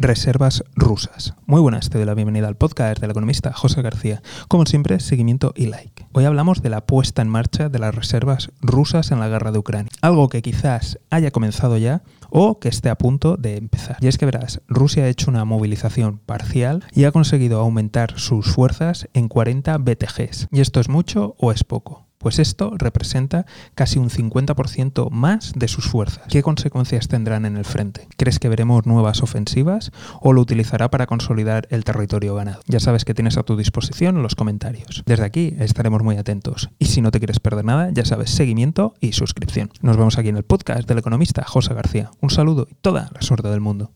reservas rusas. Muy buenas, te doy la bienvenida al podcast del economista José García. Como siempre, seguimiento y like. Hoy hablamos de la puesta en marcha de las reservas rusas en la guerra de Ucrania. Algo que quizás haya comenzado ya o que esté a punto de empezar. Y es que verás, Rusia ha hecho una movilización parcial y ha conseguido aumentar sus fuerzas en 40 BTGs. ¿Y esto es mucho o es poco? Pues esto representa casi un 50% más de sus fuerzas. ¿Qué consecuencias tendrán en el frente? ¿Crees que veremos nuevas ofensivas o lo utilizará para consolidar el territorio ganado? Ya sabes que tienes a tu disposición los comentarios. Desde aquí estaremos muy atentos. Y si no te quieres perder nada, ya sabes, seguimiento y suscripción. Nos vemos aquí en el podcast del economista José García. Un saludo y toda la suerte del mundo.